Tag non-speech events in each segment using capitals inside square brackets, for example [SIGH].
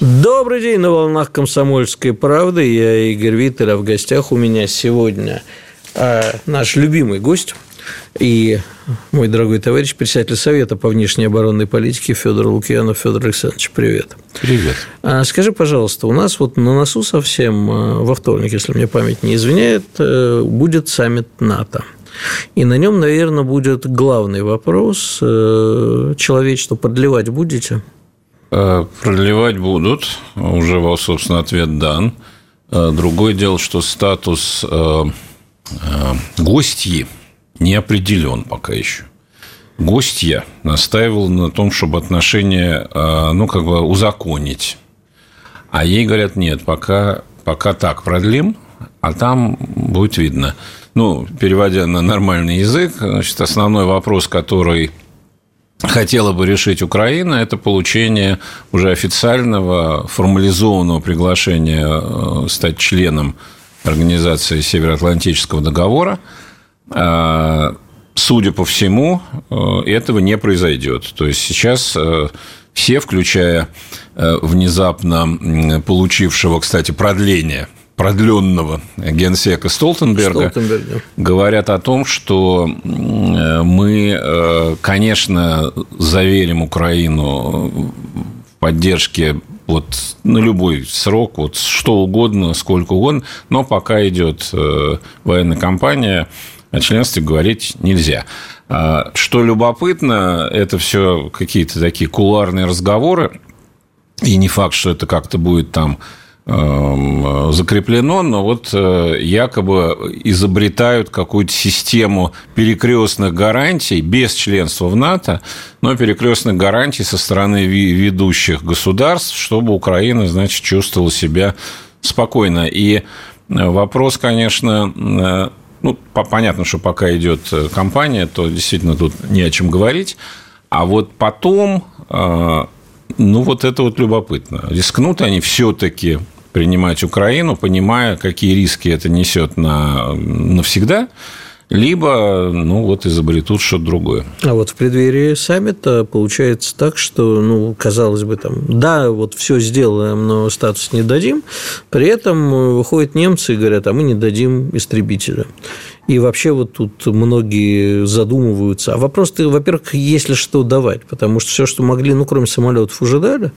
Добрый день на волнах комсомольской правды. Я Игорь Виттер, а в гостях у меня сегодня э, наш любимый гость и мой дорогой товарищ, председатель Совета по внешней оборонной политике Федор Лукьянов. Федор Александрович, привет. Привет. А скажи, пожалуйста, у нас вот на носу совсем э, во вторник, если мне память не изменяет, э, будет саммит НАТО. И на нем, наверное, будет главный вопрос. Э, человечество продлевать будете? Э, продлевать будут. Уже, собственно, ответ дан. Э, другое дело, что статус гостьи не определен пока еще. Гостья настаивала на том, чтобы отношения, ну, как бы узаконить. А ей говорят, нет, пока, пока так продлим, а там будет видно. Ну, переводя на нормальный язык, значит, основной вопрос, который хотела бы решить Украина, это получение уже официального формализованного приглашения э, стать членом Организации Североатлантического договора. А, судя по всему, э, этого не произойдет. То есть сейчас э, все, включая внезапно получившего, кстати, продление – продленного генсека Столтенберга, Столтенберга говорят о том, что мы, э, конечно, заверим Украину в поддержке вот на любой срок, вот что угодно, сколько угодно, но пока идет э, военная кампания, о членстве говорить нельзя. А, что любопытно, это все какие-то такие куларные разговоры, и не факт, что это как-то будет там закреплено, но вот э, якобы изобретают какую-то систему перекрестных гарантий без членства в НАТО, но перекрестных гарантий со стороны ведущих государств, чтобы Украина, значит, чувствовала себя спокойно. И э, вопрос, конечно, э, ну, понятно, что пока идет кампания, то действительно тут не о чем говорить. А вот потом ну, вот это вот любопытно. Рискнут они все-таки принимать Украину, понимая, какие риски это несет на, навсегда, либо, ну, вот изобретут что-то другое. А вот в преддверии саммита получается так, что, ну, казалось бы, там, да, вот все сделаем, но статус не дадим, при этом выходят немцы и говорят, а мы не дадим истребителя. И вообще вот тут многие задумываются. А вопрос-то, во-первых, есть ли что давать, потому что все, что могли, ну, кроме самолетов, уже дали,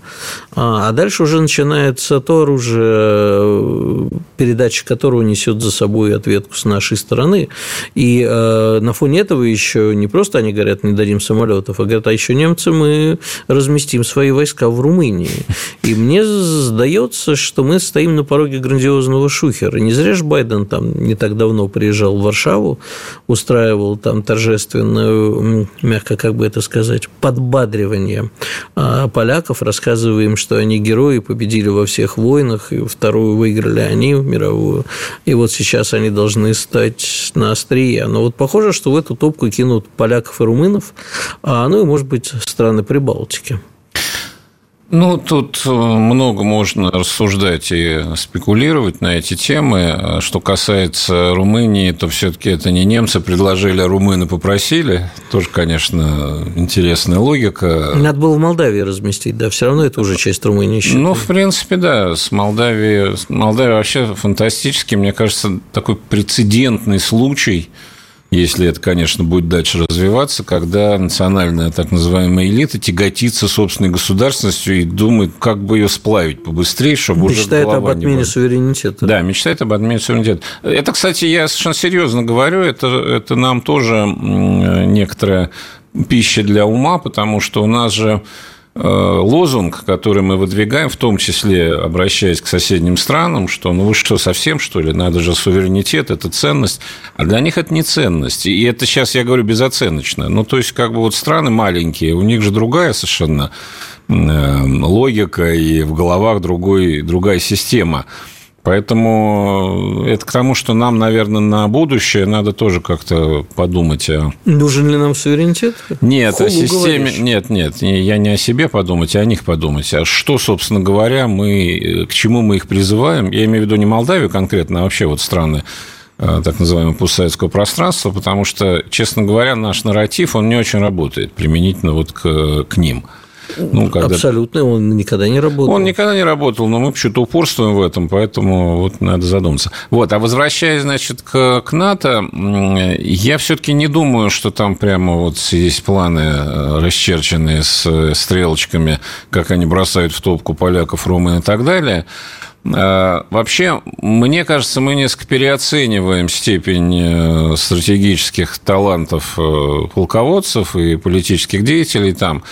а дальше уже начинается то оружие, передача которого несет за собой ответку с нашей стороны. И э, на фоне этого еще не просто они говорят, не дадим самолетов, а говорят, а еще немцы мы разместим свои войска в Румынии. И мне сдается, что мы стоим на пороге грандиозного шухера. Не зря же Байден там не так давно приезжал в Варшаву Варшаву, устраивал там торжественную, мягко как бы это сказать, подбадривание а, поляков, рассказывая им, что они герои, победили во всех войнах, и вторую выиграли они мировую, и вот сейчас они должны стать на острие. Но вот похоже, что в эту топку кинут поляков и румынов, а, ну и, может быть, страны Прибалтики. Ну, тут э, много можно рассуждать и спекулировать на эти темы. Что касается Румынии, то все-таки это не немцы предложили, а румыны попросили. Тоже, конечно, интересная логика. Надо было в Молдавии разместить, да, все равно это уже часть Румынии. Считаю. Ну, в принципе, да, с Молдавией, Молдавия вообще фантастически, мне кажется, такой прецедентный случай – если это, конечно, будет дальше развиваться, когда национальная так называемая элита тяготится собственной государственностью и думает, как бы ее сплавить побыстрее, чтобы мечтает уже об отмене суверенитета. Да, мечтает об отмене суверенитета. Это, кстати, я совершенно серьезно говорю, это, это нам тоже некоторая пища для ума, потому что у нас же лозунг, который мы выдвигаем, в том числе обращаясь к соседним странам, что ну вы что, совсем что ли, надо же суверенитет, это ценность, а для них это не ценность. И это сейчас я говорю безоценочно. Ну, то есть, как бы вот страны маленькие, у них же другая совершенно логика и в головах другой, другая система. Поэтому это к тому, что нам, наверное, на будущее надо тоже как-то подумать о... Нужен ли нам суверенитет? Нет, Хулу о системе... Говоришь? Нет, нет, я не о себе подумать, а о них подумать. А что, собственно говоря, мы... К чему мы их призываем? Я имею в виду не Молдавию конкретно, а вообще вот страны э, так называемого постсоветского пространства, потому что, честно говоря, наш нарратив, он не очень работает применительно вот к, к ним. Ну, когда... Абсолютно, он никогда не работал. Он никогда не работал, но мы почему-то упорствуем в этом, поэтому вот надо задуматься. Вот, а возвращаясь, значит, к, к НАТО, я все-таки не думаю, что там прямо вот есть планы э, расчерченные с стрелочками, как они бросают в топку поляков, румын и так далее. Э, вообще, мне кажется, мы несколько переоцениваем степень э, стратегических талантов полководцев и политических деятелей там.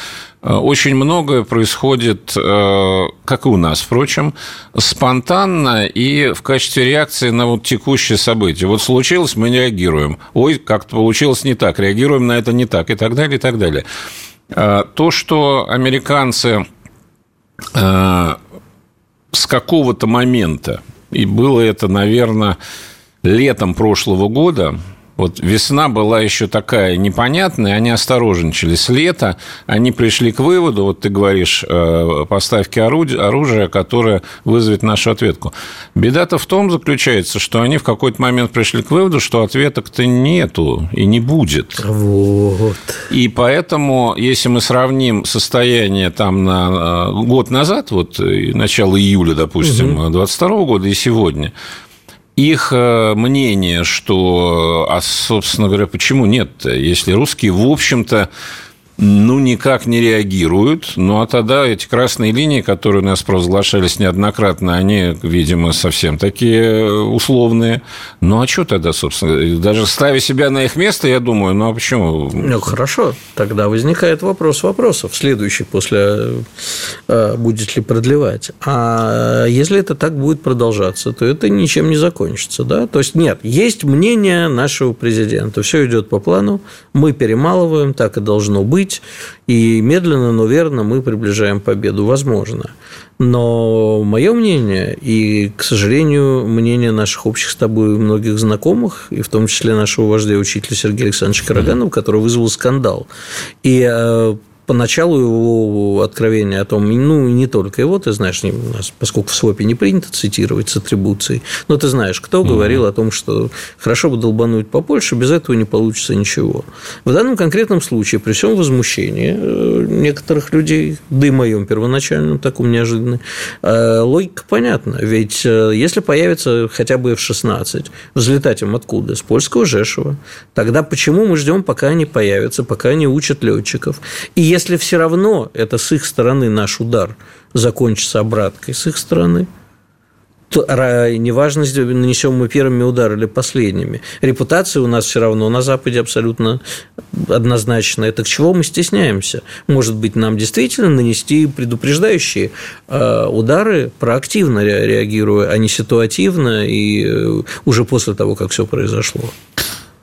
Э, очень многое происходит, э, как и у нас, впрочем, спонтанно и в качестве реакции на вот текущее событие. Вот случилось, мы не реагируем. Ой, как-то получилось не так, реагируем на это не так, и так далее, и так далее. Э, то, что американцы с какого-то момента, и было это, наверное, летом прошлого года, вот весна была еще такая непонятная, они осторожничали. С лета они пришли к выводу, вот ты говоришь, э, поставки оружия, которое вызовет нашу ответку. Беда-то в том заключается, что они в какой-то момент пришли к выводу, что ответок-то нету и не будет. Вот. И поэтому, если мы сравним состояние там на э, год назад, вот начало июля, допустим, угу. 22 года и сегодня, их э, мнение, что, а, собственно говоря, почему нет, если русские, в общем-то, ну, никак не реагируют. Ну, а тогда эти красные линии, которые у нас провозглашались неоднократно, они, видимо, совсем такие э, условные. Ну, а что тогда, собственно? Даже ставя себя на их место, я думаю, ну, а почему? Ну, хорошо. Тогда возникает вопрос вопросов, следующий после э, будет ли продлевать. А если это так будет продолжаться, то это ничем не закончится, да? То есть, нет, есть мнение нашего президента. Все идет по плану, мы перемалываем, так и должно быть быть, и медленно, но верно мы приближаем победу. Возможно. Но мое мнение, и, к сожалению, мнение наших общих с тобой многих знакомых, и в том числе нашего вождя учителя Сергея Александровича Караганова, который вызвал скандал. И э, поначалу его откровение о том, ну, не только его, ты знаешь, у нас, поскольку в СВОПе не принято цитировать с атрибуцией, но ты знаешь, кто угу. говорил о том, что хорошо бы долбануть по Польше, без этого не получится ничего. В данном конкретном случае, при всем возмущении э, некоторых людей, да и моем первоначальном, таком неожиданном, э, логика понятна. Ведь э, если появится хотя бы F-16, взлетать им откуда? С польского Жешева. Тогда почему мы ждем, пока они появятся, пока они учат летчиков? И если все равно это с их стороны наш удар закончится обраткой с их стороны, то неважно, нанесем мы первыми удар или последними. Репутация у нас все равно на Западе абсолютно однозначная. Так чего мы стесняемся? Может быть, нам действительно нанести предупреждающие э, удары, проактивно реагируя, а не ситуативно и э, уже после того, как все произошло?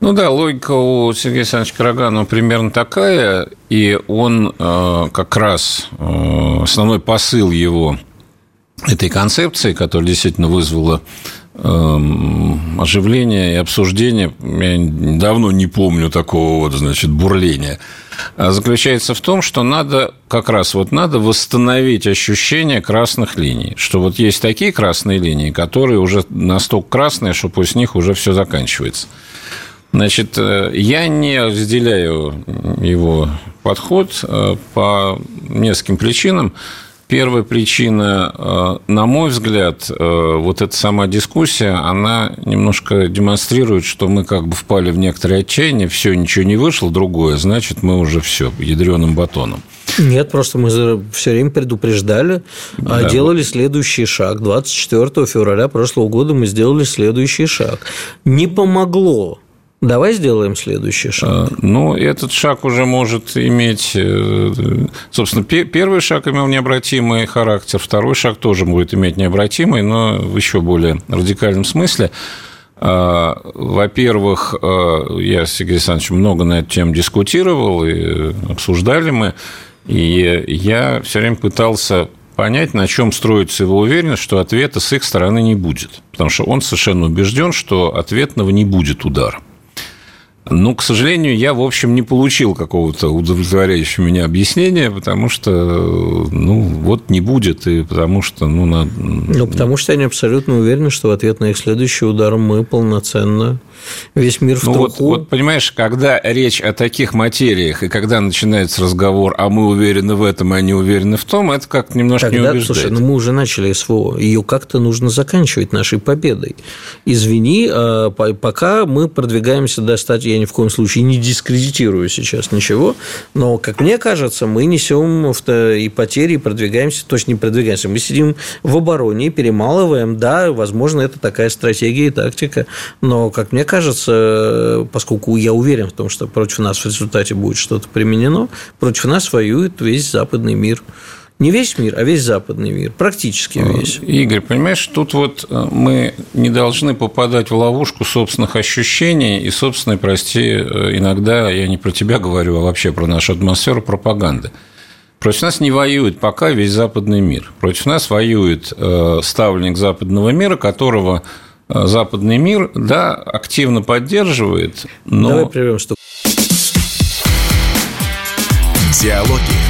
Ну да, логика у Сергея Александровича Караганова примерно такая, и он э, как раз э, основной посыл его этой концепции, которая действительно вызвала эм, оживление и обсуждение, я давно не помню такого вот, значит, бурления, а заключается в том, что надо как раз вот надо восстановить ощущение красных линий, что вот есть такие красные линии, которые уже настолько красные, что после них уже все заканчивается. Значит, э, я не разделяю его подход э, по нескольким причинам. Первая причина, э, на мой взгляд, вот эта сама дискуссия, она немножко демонстрирует, что мы как бы впали в некоторое отчаяние, все, ничего не вышло, другое, значит, мы уже все, ядреным батоном. Нет, просто мы все время предупреждали, а да. делали следующий шаг. 24 февраля прошлого года мы сделали следующий шаг. Не помогло Давай сделаем следующий шаг. А, ну, этот шаг уже может иметь... Э, собственно, первый шаг имел необратимый характер, второй шаг тоже будет иметь необратимый, но в еще более радикальном смысле. А, во-первых, а, я с Сергеем Александровичем много на эту тему дискутировал, и обсуждали мы, и я все время пытался понять, на чем строится его уверенность, что ответа с их стороны не будет. Потому что он совершенно убежден, что ответного не будет удара. Ну, к сожалению, я, в общем, не получил какого-то удовлетворяющего меня объяснения, потому что, ну, вот не будет, и потому что, ну, надо... Ну, потому что они абсолютно уверены, что в ответ на их следующий удар мы полноценно весь мир в ну, вот, вот, понимаешь, когда речь о таких материях, и когда начинается разговор, а мы уверены в этом, а они уверены в том, это как немножко Тогда, не убеждает. Слушай, ну мы уже начали СВО, ее как-то нужно заканчивать нашей победой. Извини, а, пока мы продвигаемся достаточно, я ни в коем случае не дискредитирую сейчас ничего, но, как мне кажется, мы несем и потери, и продвигаемся, точно не продвигаемся, мы сидим в обороне, перемалываем, да, возможно, это такая стратегия и тактика, но, как мне кажется, поскольку я уверен в том, что против нас в результате будет что-то применено, против нас воюет весь западный мир. Не весь мир, а весь западный мир, практически э, весь. Игорь, понимаешь, тут вот э, мы не должны попадать в ловушку собственных ощущений и собственной, прости, э, иногда, я не про тебя говорю, а вообще про нашу атмосферу пропаганды. Против нас не воюет пока весь западный мир. Против нас воюет ставленник западного мира, которого Э, западный мир, да, активно поддерживает, но... Давай прервем, что... Диалоги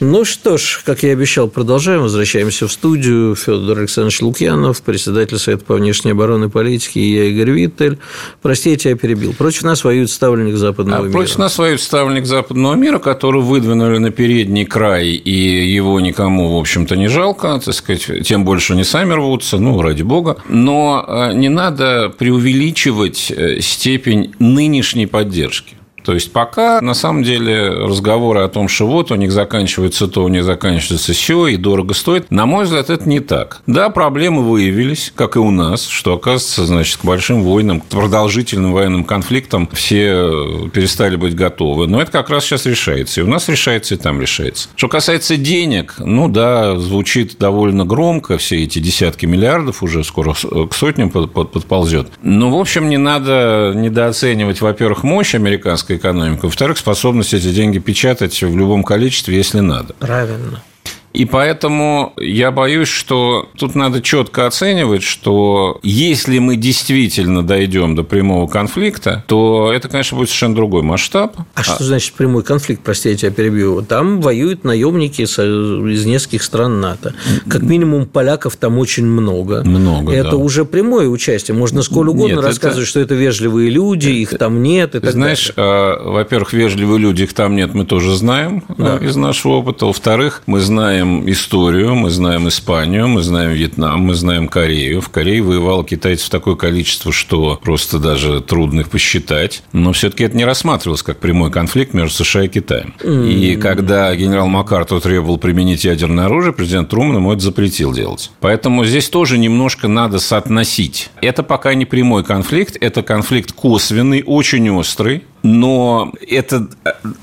Ну что ж, как я и обещал, продолжаем. Возвращаемся в студию. Федор Александрович Лукьянов, председатель Совета по внешней обороны и политике, и я, Игорь Виттель. Прости, я тебя перебил. Против нас воюет ставленник западного а мира. Против нас воюет ставленник западного мира, который выдвинули на передний край, и его никому, в общем-то, не жалко, так сказать, тем больше не сами рвутся, ну, ради бога. Но а, не надо преувеличивать э, степень нынешней поддержки. То есть пока на самом деле разговоры о том, что вот у них заканчивается то, у них заканчивается все, и дорого стоит, на мой взгляд, это не так. Да, проблемы выявились, как и у нас, что, оказывается, значит, к большим войнам, к продолжительным военным конфликтам все перестали быть готовы. Но это как раз сейчас решается. И у нас решается, и там решается. Что касается денег, ну да, звучит довольно громко, все эти десятки миллиардов уже скоро к сотням подползет. Но, в общем, не надо недооценивать, во-первых, мощь американской экономики. Во-вторых, способность эти деньги печатать в любом количестве, если надо. Правильно. И поэтому я боюсь, что тут надо четко оценивать, что если мы действительно дойдем до прямого конфликта, то это, конечно, будет совершенно другой масштаб. А, а... что значит прямой конфликт, прости, я тебя перебью? Там воюют наемники из нескольких стран НАТО. Как минимум поляков там очень много. Много, Это да. уже прямое участие. Можно сколь угодно нет, рассказывать, это... что это вежливые люди, это... их там нет. И так Знаешь, далее. А, во-первых, вежливые люди, их там нет, мы тоже знаем да. из нашего опыта. Во-вторых, мы знаем знаем историю, мы знаем Испанию, мы знаем Вьетнам, мы знаем Корею. В Корее воевало китайцев такое количество, что просто даже трудно их посчитать. Но все-таки это не рассматривалось как прямой конфликт между США и Китаем. Mm-hmm. И когда генерал Маккарту требовал применить ядерное оружие, президент Труман ему это запретил делать. Поэтому здесь тоже немножко надо соотносить. Это пока не прямой конфликт, это конфликт косвенный, очень острый, но это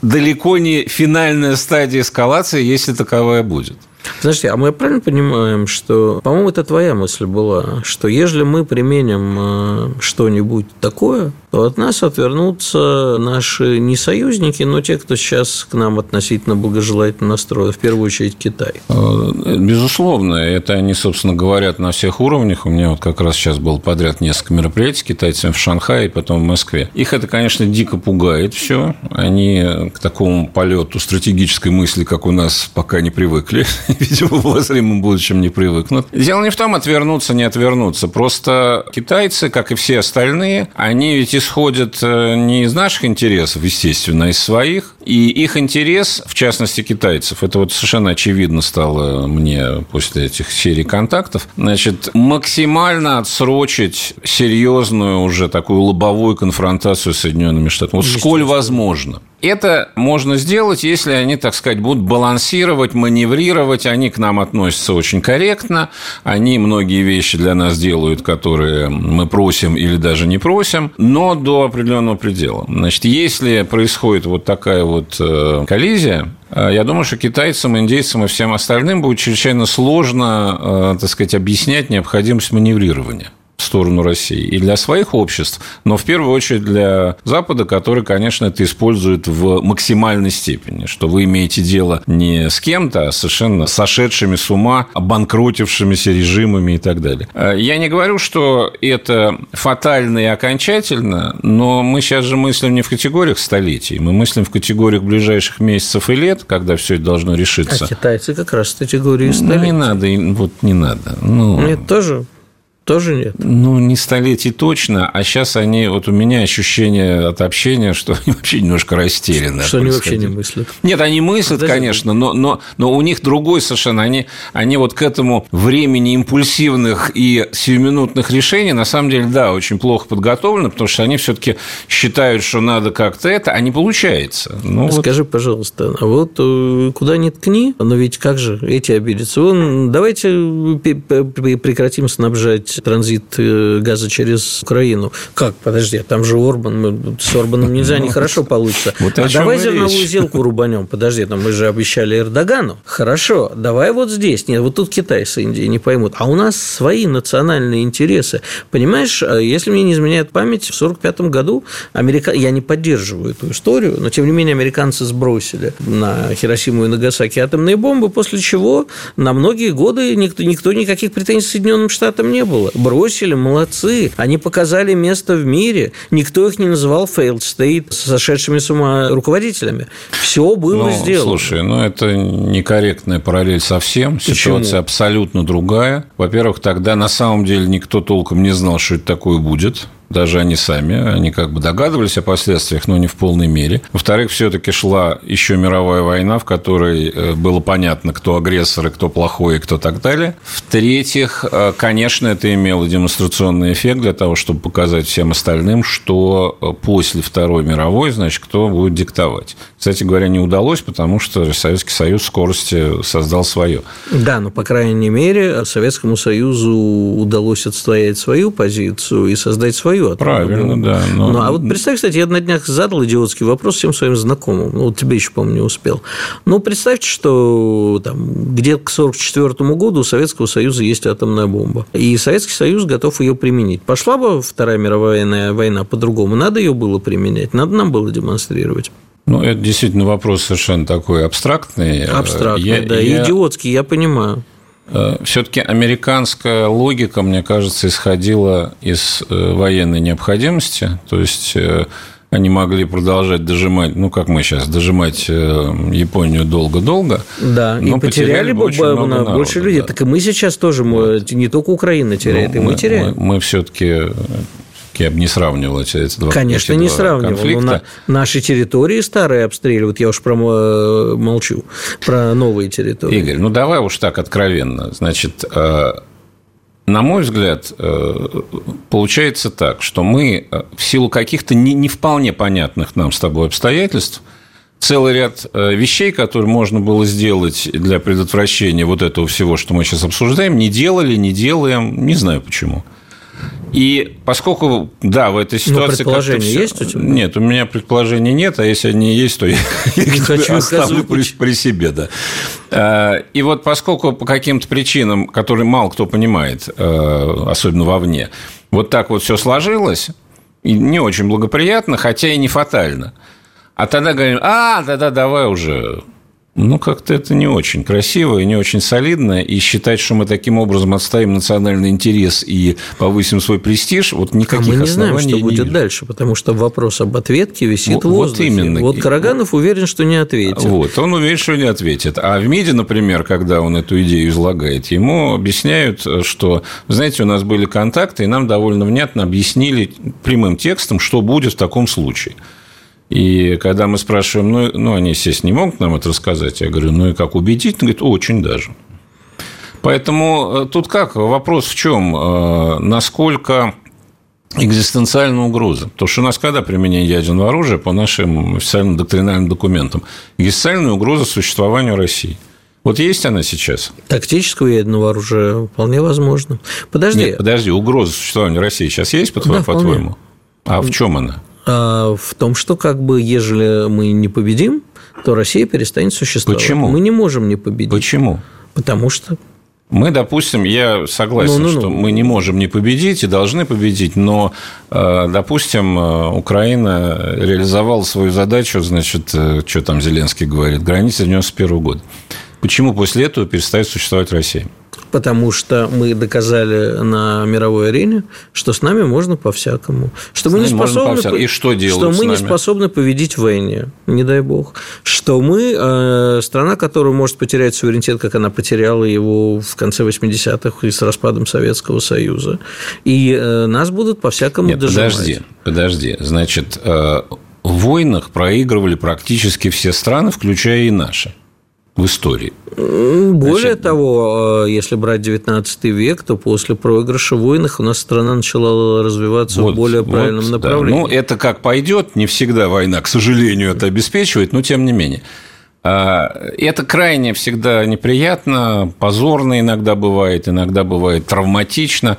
далеко не финальная стадия эскалации, если таковая будет. Подожди, а мы правильно понимаем, что, по-моему, это твоя мысль была, что если мы применим э, что-нибудь такое, то от нас отвернутся наши не союзники, но те, кто сейчас к нам относительно благожелательно настроен, в первую очередь Китай. Э, безусловно, это они, собственно, говорят на всех уровнях. У меня вот как раз сейчас был подряд несколько мероприятий с китайцами в Шанхае и потом в Москве. Их это, конечно, дико пугает все. Они к такому полету стратегической мысли, как у нас, пока не привыкли. [LAUGHS] видимо, в обозримом будущем не привыкнут. Дело не в том, отвернуться, не отвернуться. Просто китайцы, как и все остальные, они ведь исходят э, не из наших интересов, естественно, а из своих. И их интерес, в частности, китайцев, это вот совершенно очевидно стало мне после этих серий контактов, значит, максимально отсрочить серьезную уже такую лобовую конфронтацию с Соединенными Штатами. Вот сколь возможно. Это можно сделать, если они, так сказать, будут балансировать, маневрировать. Они к нам относятся очень корректно. Они многие вещи для нас делают, которые мы просим или даже не просим, но до определенного предела. Значит, если происходит вот такая вот э, коллизия, э, я думаю, что китайцам, индейцам и всем остальным будет чрезвычайно сложно, э, так сказать, объяснять необходимость маневрирования в сторону России и для своих обществ, но в первую очередь для Запада, который, конечно, это использует в максимальной степени, что вы имеете дело не с кем-то, а совершенно сошедшими с ума, обанкротившимися режимами и так далее. Э, я не говорю, что это фатально и окончательно, но мы сейчас же мыслим не в категориях столетий, мы мыслим в категориях ближайших месяцев и лет, когда все это должно решиться. А китайцы как раз в категории столетий. Ну, не надо, вот не надо. Ну, Нет, тоже тоже нет? Ну, не столетий точно, а сейчас они, вот у меня ощущение от общения, что они вообще немножко растеряны. Что они вообще не мыслят? Нет, они мыслят, Подожди. конечно, но, но, но у них другой совершенно. Они, они вот к этому времени импульсивных и сиюминутных решений, на самом деле, да, очень плохо подготовлены, потому что они все-таки считают, что надо как-то это, а не получается. Ну, Скажи, вот... пожалуйста, а вот э, куда ни ткни, но ведь как же эти обидятся? Вон, давайте прекратим снабжать транзит э, газа через Украину. Как? Подожди, а там же Орбан, с Орбаном нельзя, нехорошо [LAUGHS] получится. Вот а давай зерновую сделку рубанем. Подожди, там мы же обещали Эрдогану. Хорошо, давай вот здесь. Нет, вот тут Китай с Индией не поймут. А у нас свои национальные интересы. Понимаешь, а если мне не изменяет память, в 1945 году Америка... я не поддерживаю эту историю, но тем не менее американцы сбросили на Хиросиму и Нагасаки атомные бомбы, после чего на многие годы никто, никто никаких претензий к Соединенным Штатам не было бросили, молодцы. Они показали место в мире. Никто их не называл failed state сошедшими с ума руководителями. Все было ну, сделано. Слушай, ну это некорректная параллель совсем. Почему? Ситуация абсолютно другая. Во-первых, тогда на самом деле никто толком не знал, что это такое будет даже они сами, они как бы догадывались о последствиях, но не в полной мере. Во-вторых, все-таки шла еще мировая война, в которой э, было понятно, кто агрессор и кто плохой и кто так далее. В-третьих, э, конечно, это имело демонстрационный эффект для того, чтобы показать всем остальным, что э, после Второй мировой, значит, кто будет диктовать. Кстати говоря, не удалось, потому что Советский Союз скорости создал свое. Да, но, по крайней мере, Советскому Союзу удалось отстоять свою позицию и создать свою свою. Правильно, да. Но... Ну, а вот представь, кстати, я на днях задал идиотский вопрос всем своим знакомым. Ну, вот тебе еще, по-моему, не успел. Ну, представьте, что там, где-то к 1944 году у Советского Союза есть атомная бомба. И Советский Союз готов ее применить. Пошла бы Вторая мировая война по-другому. Надо ее было применять, надо нам было демонстрировать. Ну, это действительно вопрос совершенно такой абстрактный. Абстрактный, я, да, я... идиотский, я понимаю. Э, Все-таки американская логика, мне кажется, исходила из э, военной необходимости. То есть э, они могли продолжать дожимать, ну, как мы сейчас, дожимать Японию долго-долго. Да, но и потеряли, потеряли бы очень много народа, больше людей. Да. Так и мы сейчас тоже, мы, вот. не только Украина теряет, ну, и мы, мы теряем. Мы, мы все-таки я бы не сравнивал эти, эти два Конечно, эти не сравнивал. Конфликта. Но на, наши территории старые обстреливают, я уж про э, молчу, про новые территории. Игорь, ну давай уж так откровенно. Значит, э, на мой взгляд, э, получается так, что мы в силу каких-то не, не вполне понятных нам с тобой обстоятельств целый ряд вещей, которые можно было сделать для предотвращения вот этого всего, что мы сейчас обсуждаем, не делали, не делаем, не знаю почему. И поскольку, да, в этой ситуации... Но предположение есть у тебя? Нет, у меня предположений нет, а если они есть, то [LAUGHS] я их хочу оставлю при, при себе, да. А, и вот поскольку по каким-то причинам, которые мало кто понимает, а, особенно вовне, вот так вот все сложилось, и не очень благоприятно, хотя и не фатально. А тогда говорим, а, да-да, давай уже ну, как-то это не очень красиво и не очень солидно. И считать, что мы таким образом отставим национальный интерес и повысим свой престиж, вот никаких а мы не знаем, что будет вижу. дальше, потому что вопрос об ответке висит вот, в воздухе. Вот именно. Вот Караганов уверен, что не ответит. Вот, он уверен, что не ответит. А в МИДе, например, когда он эту идею излагает, ему объясняют, что, знаете, у нас были контакты, и нам довольно внятно объяснили прямым текстом, что будет в таком случае. И когда мы спрашиваем, ну, ну, они, естественно, не могут нам это рассказать. Я говорю, ну, и как убедить? Он говорит, очень даже. Поэтому э, тут как? Вопрос в чем? Э, насколько экзистенциальная угроза. Потому что у нас когда применение ядерного оружия по нашим официальным доктринальным документам? Экзистенциальная угроза существованию России. Вот есть она сейчас? Тактического ядерного оружия вполне возможно. Подожди. Нет, подожди, угроза существования России сейчас есть, по-твоему? Да, по а в чем она? А в том, что как бы, ежели мы не победим, то Россия перестанет существовать. Почему? Мы не можем не победить. Почему? Потому что мы, допустим, я согласен, ну, ну, ну. что мы не можем не победить и должны победить, но, э, допустим, э, Украина реализовала свою задачу, значит, э, что там Зеленский говорит, граница 91 года. Почему после этого перестает существовать Россия? потому что мы доказали на мировой арене, что с нами можно по-всякому. Что мы не способны... И что делают Что мы не способны победить в войне, не дай бог. Что мы э, страна, которая может потерять суверенитет, как она потеряла его в конце 80-х и с распадом Советского Союза. И э, нас будут по-всякому Нет, дожимать. подожди, подожди. Значит, э, в войнах проигрывали практически все страны, включая и наши в истории. Более Значит, того, э, если брать 19 век, то после проигрыша в войнах у нас страна начала развиваться вот, в более правильном вот, направлении. Да. Ну, это как пойдет, не всегда война, к сожалению, это обеспечивает, но тем не менее. А, это крайне всегда неприятно, позорно иногда бывает, иногда бывает травматично.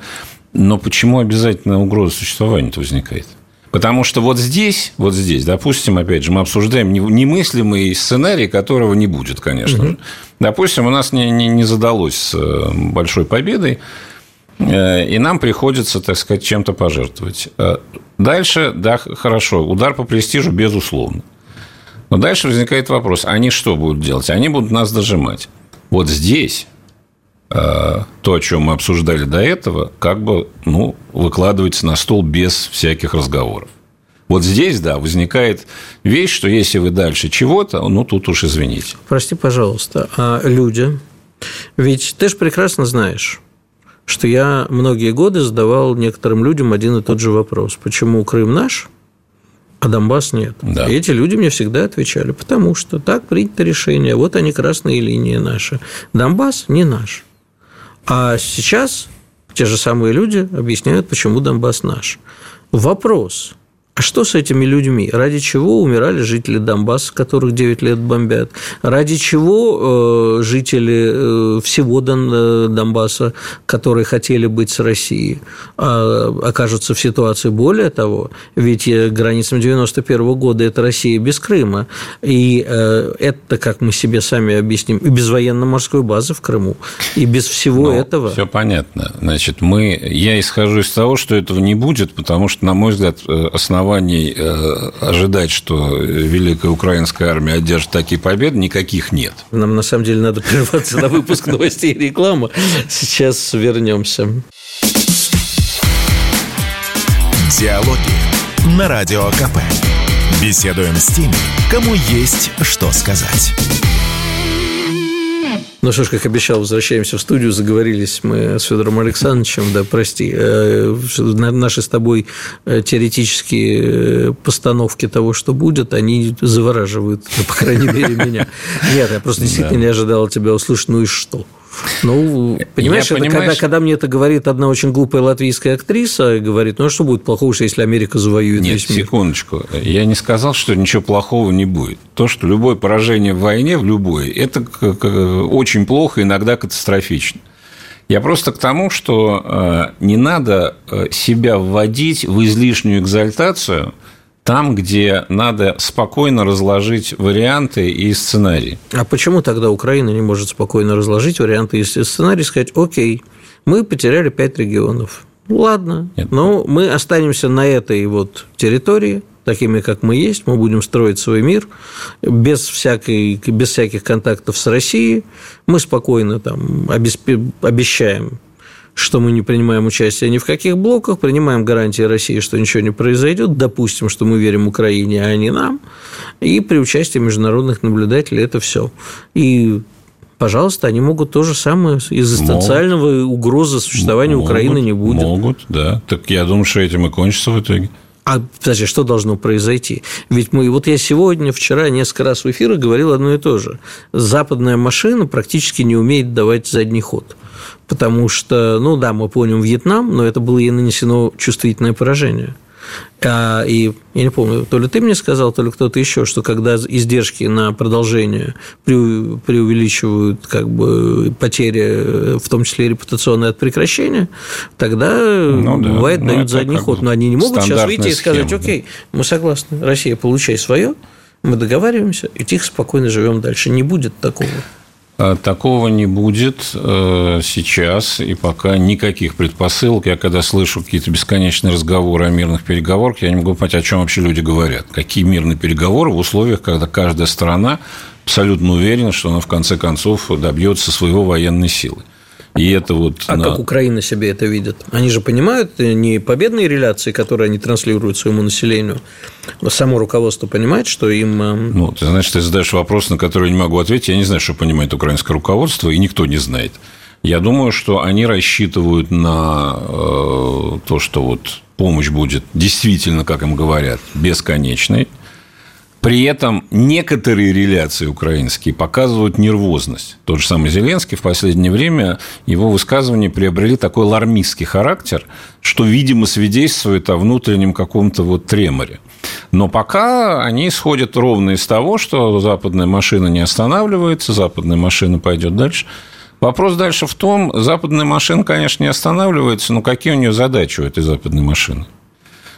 Но почему обязательно угроза существования возникает? Потому что вот здесь, вот здесь, допустим, опять же, мы обсуждаем немыслимый сценарий, которого не будет, конечно угу. Допустим, у нас не, не, не задалось с э, большой победой, э, и нам приходится, так сказать, чем-то пожертвовать. Э, дальше, да, хорошо, удар по престижу, безусловно. Но дальше возникает вопрос, они что будут делать? Они будут нас дожимать. Вот здесь то, о чем мы обсуждали до этого, как бы ну, выкладывается на стол без всяких разговоров. Вот здесь, да, возникает вещь, что если вы дальше чего-то, ну, тут уж извините. Прости, пожалуйста, а люди? Ведь ты же прекрасно знаешь, что я многие годы задавал некоторым людям один и тот же вопрос. Почему Крым наш, а Донбасс нет? Да. И эти люди мне всегда отвечали, потому что так принято решение, вот они, красные линии наши. Донбасс не наш. А сейчас те же самые люди объясняют, почему Донбасс наш. Вопрос, а что с этими людьми? Ради чего умирали жители Донбасса, которых 9 лет бомбят? Ради чего э, жители э, всего Дон, э, Донбасса, которые хотели быть с Россией, а, окажутся в ситуации более того? Ведь границам 91 года это Россия без Крыма. И это, как мы себе сами объясним, и без военно-морской базы в Крыму, и без всего ну, этого. Все понятно. Значит, мы, я исхожу из того, что этого не будет, потому что, на мой взгляд, основной оснований э, ожидать, что Великая Украинская армия одержит такие победы, никаких нет. Нам, на самом деле, надо [LAUGHS] прерваться на выпуск новостей и рекламы. Сейчас вернемся. Диалоги на Радио КП. Беседуем с теми, кому есть что сказать. Ну что ж, как обещал, возвращаемся в студию. Заговорились мы с Федором Александровичем. Да, прости, э, наши с тобой э, теоретические э, постановки того, что будет, они завораживают, по крайней мере, меня. Нет, я просто действительно не ожидал тебя услышать, ну и что? Ну, понимаешь, это понимаешь... Когда, когда мне это говорит одна очень глупая латвийская актриса, и говорит, ну, а что будет плохого, если Америка завоюет Нет, весь мир? секундочку. Я не сказал, что ничего плохого не будет. То, что любое поражение в войне, в любой, это очень плохо, иногда катастрофично. Я просто к тому, что э, не надо э, себя вводить в излишнюю экзальтацию – там, где надо спокойно разложить варианты и сценарии. А почему тогда Украина не может спокойно разложить варианты и сценарии сказать, окей, мы потеряли пять регионов. Ладно, Нет. но мы останемся на этой вот территории, такими, как мы есть, мы будем строить свой мир без, всякой, без всяких контактов с Россией, мы спокойно там обещаем что мы не принимаем участие ни в каких блоках, принимаем гарантии России, что ничего не произойдет, допустим, что мы верим Украине, а не нам, и при участии международных наблюдателей это все. И пожалуйста, они могут то же самое, экзистенциального могут, угрозы существования могут, Украины не будет. Могут, да. Так я думаю, что этим и кончится в итоге. А, подожди, что должно произойти? Ведь мы, вот я сегодня, вчера несколько раз в эфирах говорил одно и то же. Западная машина практически не умеет давать задний ход. Потому что, ну да, мы помним Вьетнам, но это было ей нанесено чувствительное поражение. А, и я не помню, то ли ты мне сказал, то ли кто-то еще, что когда издержки на продолжение преувеличивают как бы потери, в том числе репутационные от прекращения, тогда ну, да. бывает ну, дают задний ход. Но они не могут сейчас выйти и сказать, схема, окей, да. мы согласны, Россия, получай свое, мы договариваемся и тихо, спокойно живем дальше. Не будет такого. А такого не будет э, сейчас, и пока никаких предпосылок. Я когда слышу какие-то бесконечные разговоры о мирных переговорах, я не могу понять, о чем вообще люди говорят. Какие мирные переговоры в условиях, когда каждая страна абсолютно уверена, что она в конце концов добьется своего военной силы. И это вот а на... как Украина себе это видит? Они же понимают э, не победные реляции, которые они транслируют своему населению, само руководство понимает, что им... Э, ну, ты знаешь, ты задаешь вопрос, на который я не могу ответить. Я не знаю, что понимает украинское руководство, и никто не знает. Я думаю, что они рассчитывают на э, то, что вот помощь будет действительно, как им говорят, бесконечной – при этом некоторые реляции украинские показывают нервозность. Тот же самый Зеленский в последнее время, его высказывания приобрели такой лармистский характер, что, видимо, свидетельствует о внутреннем каком-то вот треморе. Но пока они исходят ровно из того, что западная машина не останавливается, западная машина пойдет дальше. Вопрос дальше в том, западная машина, конечно, не останавливается, но какие у нее задачи у этой западной машины?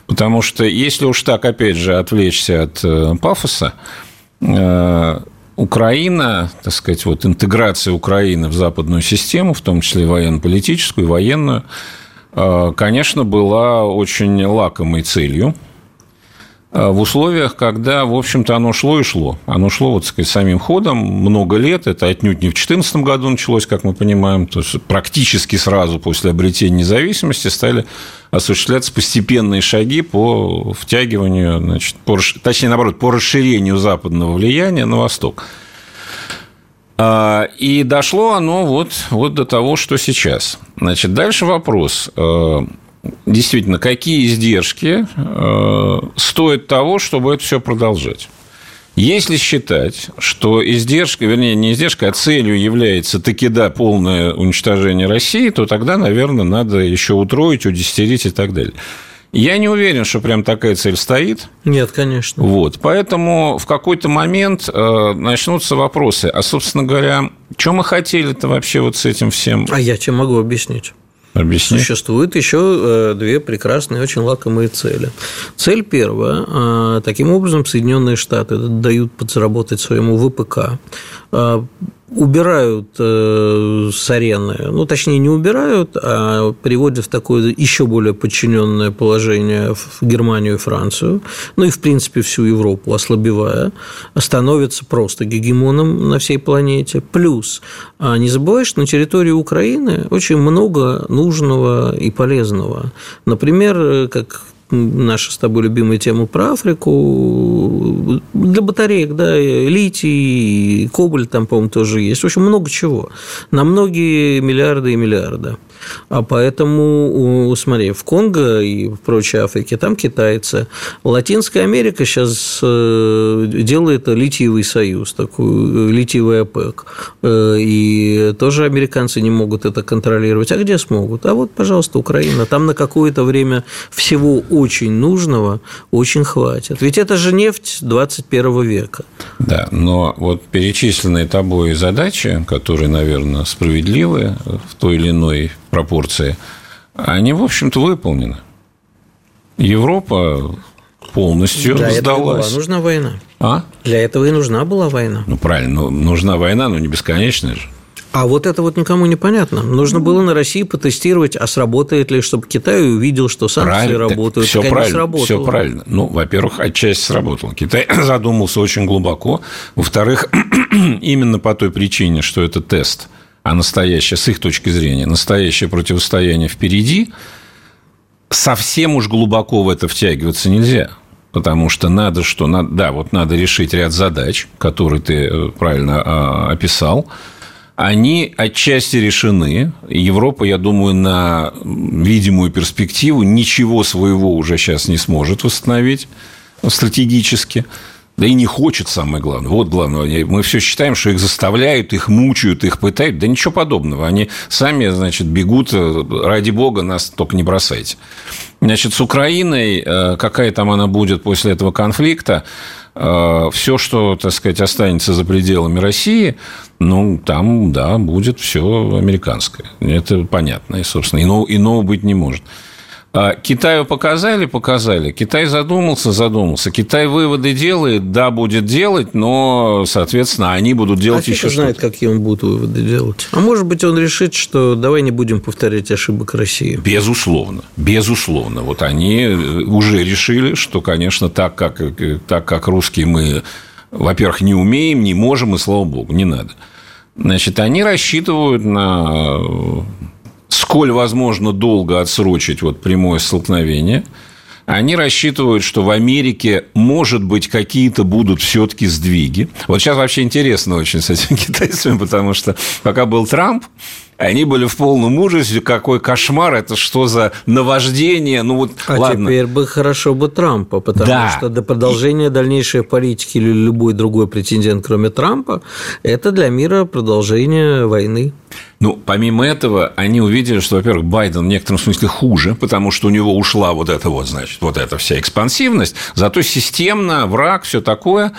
Потому что если уж так, опять же, отвлечься от э, пафоса, э, Украина, так сказать, вот интеграция Украины в западную систему, в том числе военно-политическую военную, э, конечно, была очень лакомой целью – в условиях, когда, в общем-то, оно шло и шло. Оно шло, вот, сказать, самим ходом много лет. Это отнюдь не в 2014 году началось, как мы понимаем. То есть, практически сразу после обретения независимости стали осуществляться постепенные шаги по втягиванию, значит, по, точнее, наоборот, по расширению западного влияния на восток. А, и дошло оно вот, вот до того, что сейчас. Значит, дальше вопрос э, действительно, какие издержки э, стоят того, чтобы это все продолжать. Если считать, что издержка, вернее, не издержка, а целью является таки да полное уничтожение России, то тогда, наверное, надо еще утроить, удесятерить и так далее. Я не уверен, что прям такая цель стоит. Нет, конечно. Вот, поэтому в какой-то момент э, начнутся вопросы. А, собственно говоря, что мы хотели-то вообще вот с этим всем? А я тебе могу объяснить. Объясни. Существует еще э, две прекрасные, очень лакомые цели. Цель первая. Э, таким образом, Соединенные Штаты дают подзаработать своему ВПК э, убирают э, с арены, ну, точнее, не убирают, а переводят в такое еще более подчиненное положение в Германию и Францию, ну и, в принципе, всю Европу ослабевая, становится просто гегемоном на всей планете. Плюс, а не забывай, что на территории Украины очень много нужного и полезного. Например, как наша с тобой любимая тема про Африку, для батареек, да, литий, кобальт там, по-моему, тоже есть. В общем, много чего. На многие миллиарды и миллиарды. А поэтому, смотри, в Конго и в прочей Африке там китайцы. Латинская Америка сейчас э, делает литиевый союз, такой литиевый ОПЕК. Э, и тоже американцы не могут это контролировать. А где смогут? А вот, пожалуйста, Украина. Там на какое-то время всего очень нужного очень хватит. Ведь это же нефть 21 века. Да, но вот перечисленные тобой задачи, которые, наверное, справедливы в той или иной пропорции, они, в общем-то, выполнены. Европа полностью Для сдалась. Этого была нужна война. А? Для этого и нужна была война. Ну, правильно, но нужна война, но не бесконечная же. А вот это вот никому не понятно. Нужно было на России потестировать, а сработает ли, чтобы Китай увидел, что санкции правильно, работают. Все правильно, все правильно. Ну, во-первых, отчасти сработало. Китай [CLEARS THROAT] задумался очень глубоко. Во-вторых, [CLEARS THROAT] именно по той причине, что это тест – а настоящее, с их точки зрения, настоящее противостояние впереди, совсем уж глубоко в это втягиваться нельзя. Потому что надо что? Надо, да, вот надо решить ряд задач, которые ты э, правильно а, описал. они отчасти решены. Европа, я думаю, на видимую перспективу ничего своего уже сейчас не сможет восстановить стратегически. Да и не хочет, самое главное. Вот главное. Мы все считаем, что их заставляют, их мучают, их пытают. Да ничего подобного. Они сами, значит, бегут. Ради бога, нас только не бросайте. Значит, с Украиной, э, какая там она будет после этого конфликта, э, все, что, так сказать, останется за пределами России, ну, там, да, будет все американское. Это понятно, и, собственно, иного, иного быть не может. А Китаю показали, показали. Китай задумался, задумался. Китай выводы делает, да, будет делать, но, соответственно, они будут делать а еще что-то. знает, какие он будет выводы делать. А может быть, он решит, что давай не будем повторять ошибок России. Безусловно, безусловно. Вот они э, уже решили, что, конечно, так как, э, так как русские мы, во-первых, не умеем, не можем, и слава богу, не надо. Значит, они рассчитывают на сколь возможно долго отсрочить вот прямое столкновение. Они рассчитывают, что в Америке, может быть, какие-то будут все-таки сдвиги. Вот сейчас вообще интересно очень с этими [LAUGHS] китайцами, потому что пока был Трамп, они были в полном ужасе, какой кошмар, это что за наваждение, ну вот, а ладно. теперь бы хорошо бы Трампа, потому да. что до продолжения дальнейшей политики или любой другой претендент, кроме Трампа, это для мира продолжение войны. Ну, помимо этого, они увидели, что, во-первых, Байден в некотором смысле хуже, потому что у него ушла вот эта вот, значит, вот эта вся экспансивность, зато системно, враг, все такое.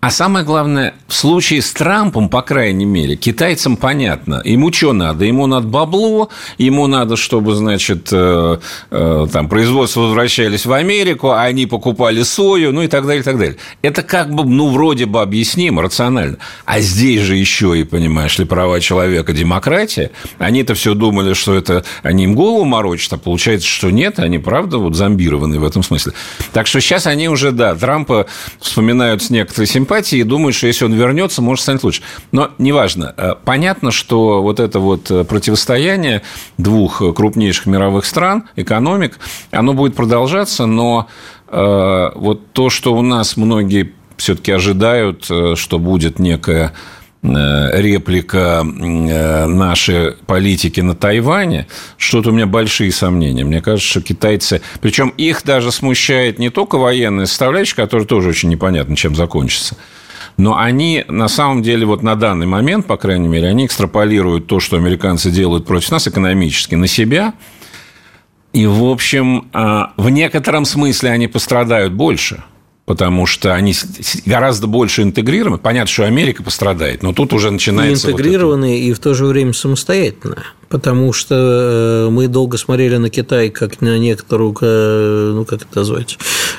А самое главное, в случае с Трампом, по крайней мере, китайцам понятно. Ему что надо? Ему надо бабло, ему надо, чтобы, значит, э, э, там, производство возвращались в Америку, а они покупали сою, ну и так далее, и так далее. Это как бы, ну, вроде бы объяснимо, рационально. А здесь же еще и, понимаешь ли, права человека, демократия. Они-то все думали, что это они им голову морочат, а получается, что нет, они, правда, вот зомбированы в этом смысле. Так что сейчас они уже, да, Трампа вспоминают с некоторой симпатии и думают, что если он вернется, может станет лучше. Но неважно. Э, понятно, что вот это вот э, противостояние двух крупнейших мировых стран, экономик, оно будет продолжаться, но э, вот то, что у нас многие все-таки ожидают, что будет некая реплика нашей политики на Тайване, что-то у меня большие сомнения. Мне кажется, что китайцы... Причем их даже смущает не только военная составляющая, которая тоже очень непонятно, чем закончится, но они на самом деле вот на данный момент, по крайней мере, они экстраполируют то, что американцы делают против нас экономически, на себя. И, в общем, а, в некотором смысле они пострадают больше – потому что они гораздо больше интегрированы. Понятно, что Америка пострадает, но тут уже начинается... И интегрированы, вот это... и в то же время самостоятельно. Потому что э, мы долго смотрели на Китай как на некоторую, ну, как это назвать,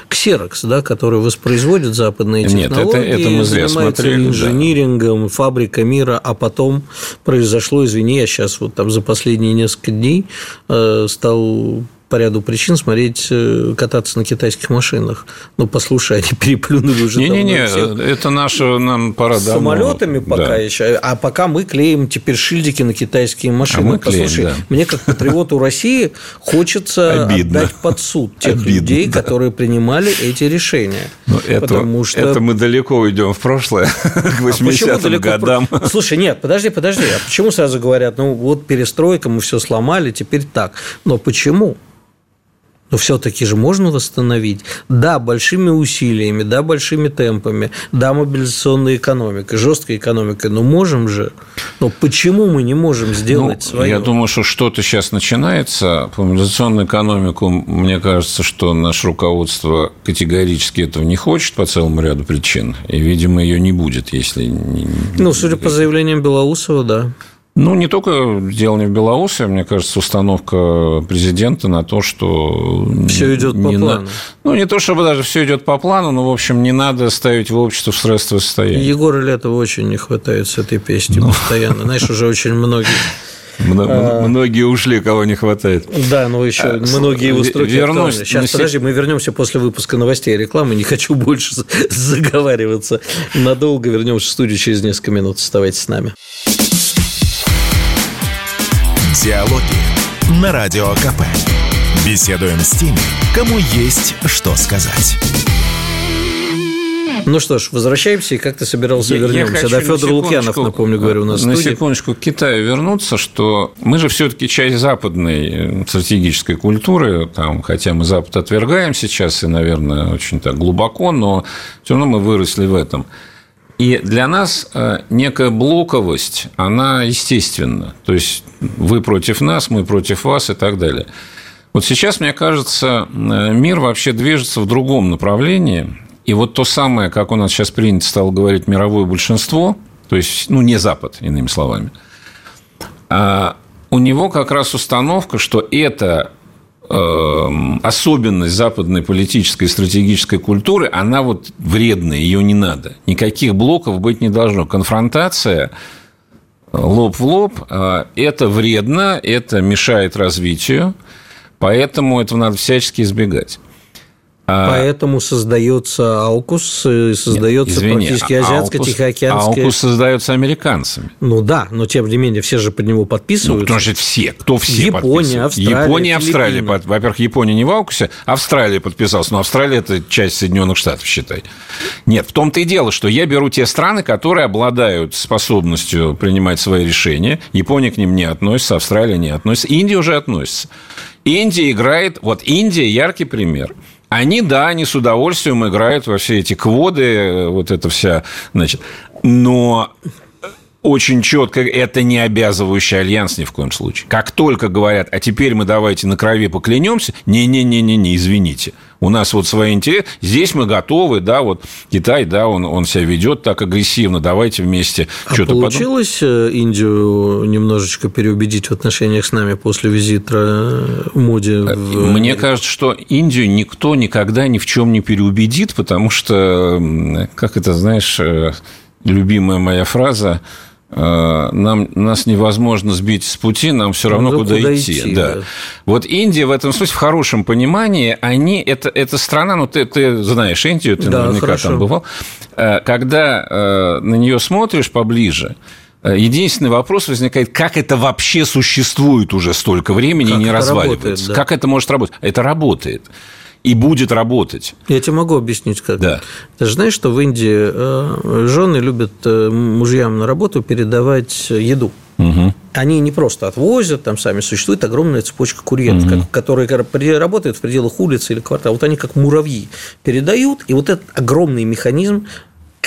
ксерокс, да, который воспроизводит западные технологии, Нет, это, это мы зря смотрели, инжинирингом, да. фабрика мира, а потом произошло, извини, я сейчас вот там за последние несколько дней э, стал по ряду причин смотреть, э, кататься на китайских машинах. Ну, послушай, они [LAUGHS] переплюнули уже. Не-не-не, это наше, нам пора С самолетами пока да. еще. А пока мы клеим теперь шильдики на китайские машины. А мы клеим, послушай, да. мне как патриоту [LAUGHS] России хочется Обидно. отдать под суд тех Обидно, людей, да. которые принимали эти решения. Но это, потому что... это мы далеко уйдем в прошлое, [LAUGHS] к 80-м а годам. Про... Слушай, нет, подожди, подожди. А почему сразу говорят, ну, вот перестройка, мы все сломали, теперь так. Но почему? Но все-таки же можно восстановить. Да, большими усилиями, да, большими темпами, да, мобилизационной экономикой, жесткой экономикой, но можем же. Но почему мы не можем сделать ну, свое? Я думаю, что что-то сейчас начинается. По мобилизационную экономику, мне кажется, что наше руководство категорически этого не хочет по целому ряду причин. И, видимо, ее не будет, если... Ну, судя по заявлениям Белоусова, да. Ну, не только дело не в Беларуси, мне кажется, установка президента на то, что... Все идет по плану. На... Ну, не то, чтобы даже все идет по плану, но, в общем, не надо ставить в общество в стрессовое состояние. Егора Летова очень не хватает с этой песни ну... постоянно. Знаешь, уже очень многие... А. Многие ушли, кого не хватает. Да, но еще а, многие его строки Вернусь. Сейчас, подожди, мы вернемся после выпуска новостей и рекламы. Не хочу больше [LAUGHS] заговариваться. Надолго вернемся в студию через несколько минут. Оставайтесь с нами. Диалоги на Радио КП. Беседуем с теми, кому есть что сказать. Ну что ж, возвращаемся и как ты собирался я, вернемся. Я да, Федор Лукьянов, напомню, говорю, у нас На студии. секундочку к Китаю вернуться, что мы же все-таки часть западной стратегической культуры, там, хотя мы Запад отвергаем сейчас и, наверное, очень так глубоко, но все равно мы выросли в этом. И для нас э, некая блоковость, она естественна. То есть вы против нас, мы против вас и так далее. Вот сейчас, мне кажется, э, мир вообще движется в другом направлении. И вот то самое, как у нас сейчас принято стало говорить, мировое большинство, то есть, ну, не Запад, иными словами, а у него как раз установка, что это особенность западной политической и стратегической культуры, она вот вредная, ее не надо. Никаких блоков быть не должно. Конфронтация э, лоб в лоб э, – это вредно, это мешает развитию, поэтому этого надо всячески избегать. А, Поэтому создается Аукус, создается Нет, практически азиатско-тихоокеанская... Аукус создается американцами. Ну да, но тем не менее все же под него подписываются. Ну, потому что все, кто все Япония, Австралия, Япония, Австралия. Во-первых, Япония не в Аукусе, Австралия подписалась, но Австралия – это часть Соединенных Штатов, считай. Нет, в том-то и дело, что я беру те страны, которые обладают способностью принимать свои решения. Япония к ним не относится, Австралия не относится, Индия уже относится. Индия играет... Вот Индия – яркий пример – они, да, они с удовольствием играют во все эти кводы, э, вот это вся, значит, но очень четко, это не обязывающий альянс ни в коем случае. Как только говорят, а теперь мы давайте на крови поклянемся, не-не-не-не, извините. У нас вот свои интересы, здесь мы готовы, да, вот Китай, да, он, он себя ведет так агрессивно, давайте вместе а что-то получилось подумаем. Э, Индию немножечко переубедить в отношениях с нами после визита э, Моди? В... Мне кажется, что Индию никто никогда ни в чем не переубедит, потому что, как это, знаешь, э, любимая моя фраза – Э, нам, нас невозможно сбить с пути, нам все равно ну, куда, куда идти. идти да. Да. Вот Индия в этом смысле, в хорошем понимании, они, это, это страна, ну, ты, ты знаешь Индию, ты да, наверняка хорошо. там бывал, э, когда э, на нее смотришь поближе, Единственный вопрос возникает, как это вообще существует уже столько времени как и не разваливается? Работает, да. Как это может работать? Это работает и будет работать. Я тебе могу объяснить, как. Да. Ты же знаешь, что в Индии э, жены любят э, мужьям на работу передавать еду. Угу. Они не просто отвозят, там сами существует огромная цепочка курьеров, угу. которые работают в пределах улицы или квартала. Вот они как муравьи передают, и вот этот огромный механизм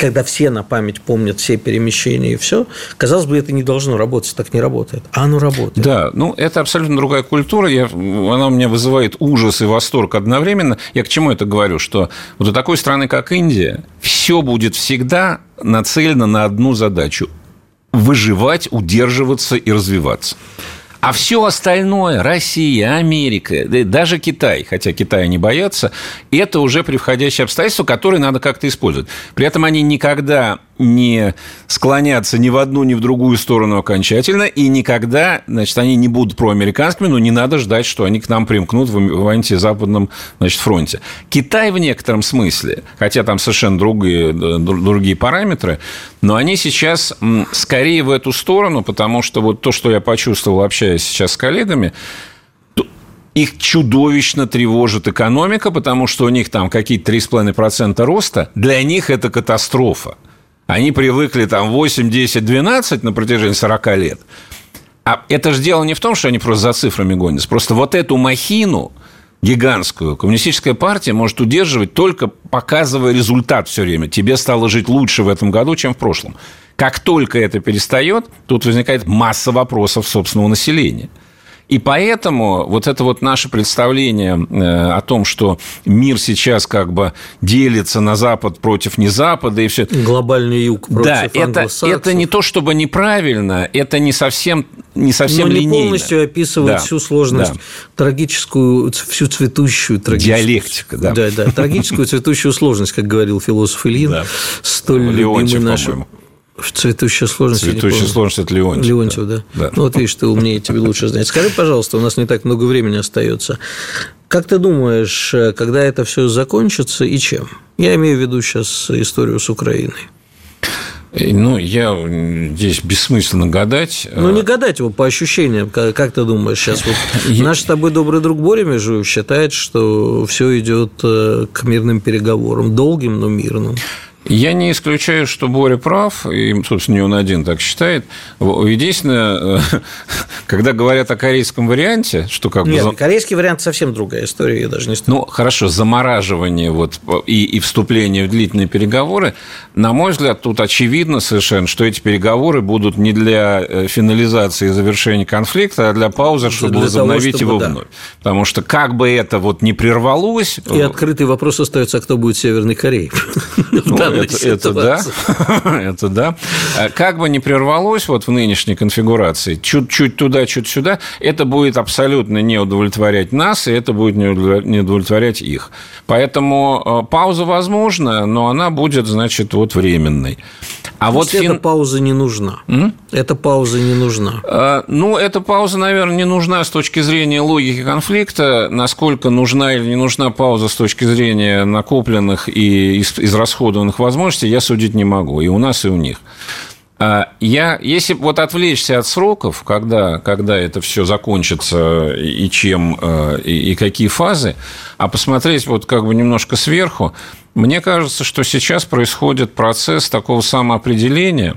когда все на память помнят все перемещения и все, казалось бы, это не должно работать, так не работает. А оно работает. Да, ну это абсолютно другая культура. Я, она у меня вызывает ужас и восторг одновременно. Я к чему это говорю? Что вот у такой страны, как Индия, все будет всегда нацелено на одну задачу – выживать, удерживаться и развиваться. А все остальное, Россия, Америка, даже Китай, хотя Китая не боятся, это уже превходящие обстоятельства, которые надо как-то использовать. При этом они никогда не склонятся ни в одну, ни в другую сторону окончательно, и никогда, значит, они не будут проамериканскими, но не надо ждать, что они к нам примкнут в антизападном значит, фронте. Китай в некотором смысле, хотя там совершенно другие, другие параметры, но они сейчас скорее в эту сторону, потому что вот то, что я почувствовал, общаясь сейчас с коллегами, их чудовищно тревожит экономика, потому что у них там какие-то 3,5% роста. Для них это катастрофа. Они привыкли там 8, 10, 12 на протяжении 40 лет. А это же дело не в том, что они просто за цифрами гонятся. Просто вот эту махину гигантскую коммунистическая партия может удерживать только показывая результат все время. Тебе стало жить лучше в этом году, чем в прошлом. Как только это перестает, тут возникает масса вопросов собственного населения – и поэтому вот это вот наше представление э, о том, что мир сейчас как бы делится на Запад против не Запада и все. Глобальный юг против Да, это, это не то чтобы неправильно, это не совсем, не совсем Но линейно. не полностью описывает да. всю сложность, да. трагическую, всю цветущую трагическую... Диалектика, да. Да, да, трагическую цветущую сложность, как говорил философ Ильин, да. столь Леонтьев, любимый нашим Цветущая сложность. Цветущая сложность – это Леонтьев. Леонтьев, да. да. Ну, вот видишь, ты умнее, тебе лучше знать. Скажи, пожалуйста, у нас не так много времени остается. Как ты думаешь, когда это все закончится и чем? Я имею в виду сейчас историю с Украиной. Э, ну, я здесь бессмысленно гадать. Ну, не гадать его по ощущениям. Как, как ты думаешь сейчас? Вот [LAUGHS] наш с тобой добрый друг Боря Межуев считает, что все идет э, к мирным переговорам. Долгим, но мирным. Я не исключаю, что Боря прав, и, собственно, не он один так считает. Единственное, э, [LAUGHS] когда говорят о корейском варианте, что как Нет, бы... корейский вариант совсем другая история, я даже не знаю. Ну, хорошо, замораживание вот и, и вступление в длительные переговоры, на мой взгляд, тут очевидно совершенно, что эти переговоры будут не для э, финализации и завершения конфликта, а для паузы, чтобы для возобновить того, чтобы, его да. вновь. Потому что как бы это вот не прервалось... И открытый вопрос остается, а кто будет Северной Кореей. Ну, это, это да, [LAUGHS] это да. А как бы ни прервалось вот в нынешней конфигурации, чуть-чуть туда, чуть сюда, это будет абсолютно не удовлетворять нас, и это будет не удовлетворять их. Поэтому э, пауза возможна, но она будет, значит, вот временной. А вот фин... эта пауза не нужна. М? Эта пауза не нужна. А, ну, эта пауза, наверное, не нужна с точки зрения логики конфликта. Насколько нужна или не нужна пауза с точки зрения накопленных и израсходованных возможностей, я судить не могу. И у нас, и у них. А, я, если вот отвлечься от сроков, когда, когда это все закончится и чем, э, и, и какие фазы, а посмотреть вот как бы немножко сверху, мне кажется, что сейчас происходит процесс такого самоопределения,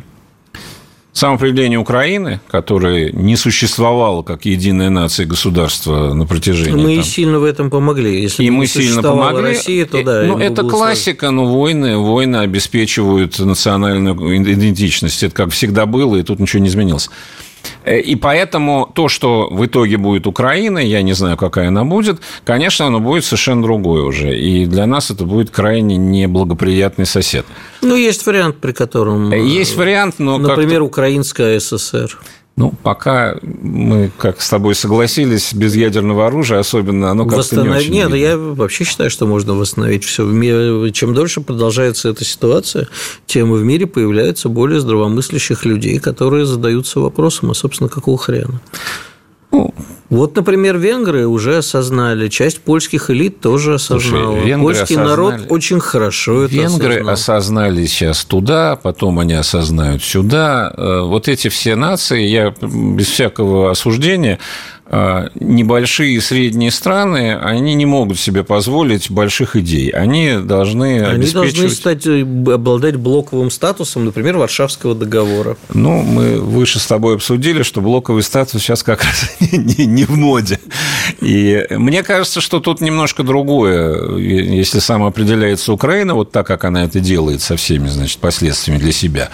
самоопределения Украины, которое не существовало как единая нация и государство на протяжении. Мы там, сильно в этом помогли. Если и мы сильно помогли. Россия, то да. Ну, это классика, но войны, войны обеспечивают национальную идентичность. Это как всегда было, и тут ничего не изменилось. Э, и поэтому то, что в итоге будет Украина, я не знаю, какая она будет, конечно, оно будет совершенно другое уже. И для нас это будет крайне неблагоприятный сосед. Ну, есть вариант, при котором... Э, есть вариант, но... Например, Украинская ССР. Ну, пока мы, как с тобой согласились, без ядерного оружия особенно, оно как-то Восстанов... не очень Нет, видно. я вообще считаю, что можно восстановить все. Чем дольше продолжается эта ситуация, тем в мире появляется более здравомыслящих людей, которые задаются вопросом, а, собственно, какого хрена? Вот, например, венгры уже осознали, часть польских элит тоже осознала. Слушай, Польский осознали... народ очень хорошо это Венгры осознал. осознали сейчас туда, потом они осознают сюда. Э, вот эти все нации, я без всякого осуждения, небольшие и средние страны, они не могут себе позволить больших идей. Они должны Они обеспечивать... должны стать, э, обладать блоковым статусом, например, Варшавского договора. Ну, мы выше с тобой обсудили, что блоковый статус сейчас как раз [LAUGHS] не, не в моде. И мне кажется, что тут немножко другое. Если самоопределяется Украина, вот так, как она это делает со всеми, значит, последствиями для себя.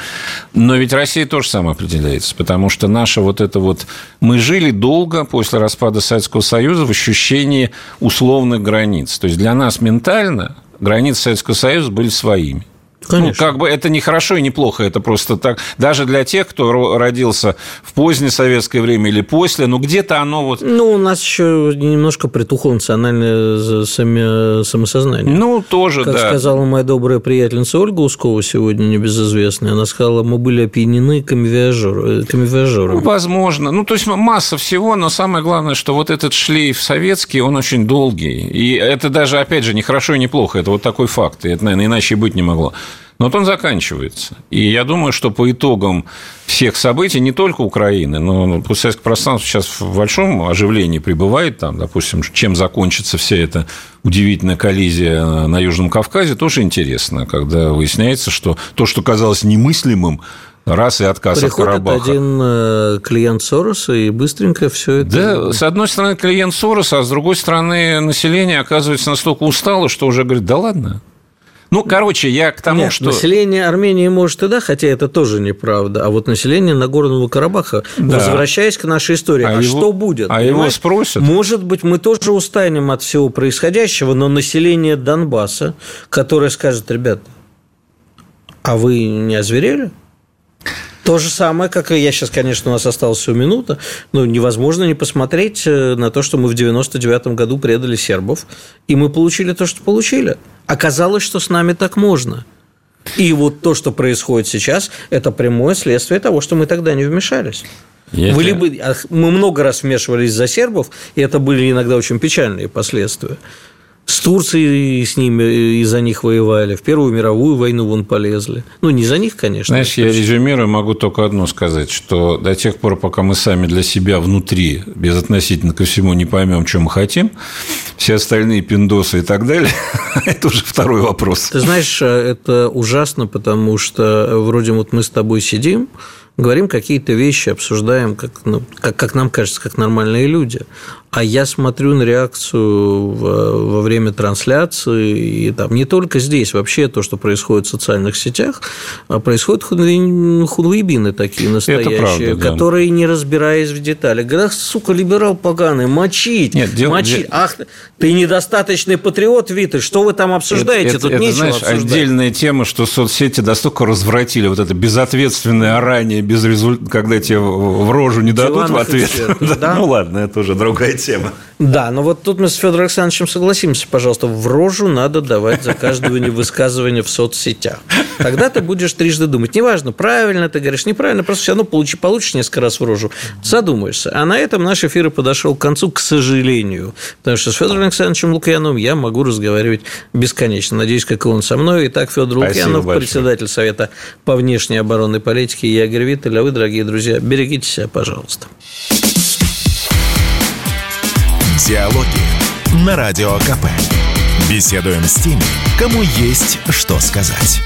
Но ведь Россия тоже самоопределяется, потому что наша вот это вот... Мы жили долго после распада Советского Союза в ощущении условных границ. То есть для нас ментально границы Советского Союза были своими. Ну, Конечно. Ну, как бы это не хорошо и не плохо, это просто так. Даже для тех, кто родился в позднее советское время или после, ну где-то оно вот. Ну у нас еще немножко притухло национальное самосознание. Ну тоже, как да. Как сказала моя добрая приятельница Ольга Ускова сегодня небезызвестная, она сказала, мы были опьянены камевиажерами. Ну, возможно, ну то есть масса всего, но самое главное, что вот этот шлейф советский, он очень долгий, и это даже опять же не хорошо и не плохо, это вот такой факт, и это, наверное, иначе и быть не могло. Но вот он заканчивается. И я думаю, что по итогам всех событий, не только Украины, но постсоветское пространство сейчас в большом оживлении пребывает, там, допустим, чем закончится вся эта удивительная коллизия на Южном Кавказе, тоже интересно, когда выясняется, что то, что казалось немыслимым, раз и отказ Приходит от Карабаха. один э, клиент Сороса, и быстренько все это... Да, с одной стороны, клиент Сороса, а с другой стороны, население оказывается настолько устало, что уже говорит, да ладно, ну, короче, я к тому, Нет, что... население Армении может и да, хотя это тоже неправда. А вот население Нагорного Карабаха, да. возвращаясь к нашей истории, а, а его... что будет? А понимаете? его спросят? Может быть, мы тоже устанем от всего происходящего, но население Донбасса, которое скажет, ребят, а вы не озверели? То же самое, как и я сейчас, конечно, у нас осталась всего минута, но невозможно не посмотреть э, на то, что мы в 99 году предали сербов, и мы получили то, что получили. Оказалось, что с нами так можно. И вот то, что происходит сейчас, это прямое следствие того, что мы тогда не вмешались. Если... Вы либо... Мы много раз вмешивались за сербов, и это были иногда очень печальные последствия. С Турцией с ними из-за них воевали, в Первую мировую войну вон полезли. Ну, не за них, конечно. Знаешь, я резюмирую, могу только одно сказать, что до тех пор, пока мы сами для себя внутри, безотносительно ко всему, не поймем, что мы хотим, все остальные пиндосы и так далее, [LAUGHS] это уже второй вопрос. Ты знаешь, это ужасно, потому что вроде вот мы с тобой сидим, говорим какие-то вещи, обсуждаем, как, ну, как, как нам кажется, как нормальные люди. А я смотрю на реакцию во время трансляции, и там не только здесь, вообще то, что происходит в социальных сетях, а происходят хунвейбины такие настоящие, правда, да. которые, не разбираясь в деталях, говорят, сука, либерал поганый, мочить, Нет, дел, мочить. Дел... Ах, ты недостаточный патриот, Виталь, что вы там обсуждаете? Это, Тут это, нечего знаешь, обсуждать. отдельная тема, что соцсети настолько развратили вот это безответственное орание, без результ... когда тебе в рожу не дадут Диванов в ответ. [LAUGHS] Да? Ну ладно, это уже другая тема. Да, но вот тут мы с Федором Александровичем согласимся, пожалуйста, в рожу надо давать за каждое высказывание в соцсетях. Тогда ты будешь трижды думать. Неважно, правильно ты говоришь, неправильно, просто все равно получи, получишь несколько раз в рожу, задумаешься. А на этом наш эфир и подошел к концу, к сожалению. Потому что с Федором Александровичем Лукьяновым я могу разговаривать бесконечно. Надеюсь, как и он со мной. Итак, Федор Лукьянов, председатель Совета по внешней оборонной политике, и я Игорь Виттель. А вы, дорогие друзья, берегите себя, пожалуйста. Диалоги на Радио КП. Беседуем с теми, кому есть что сказать.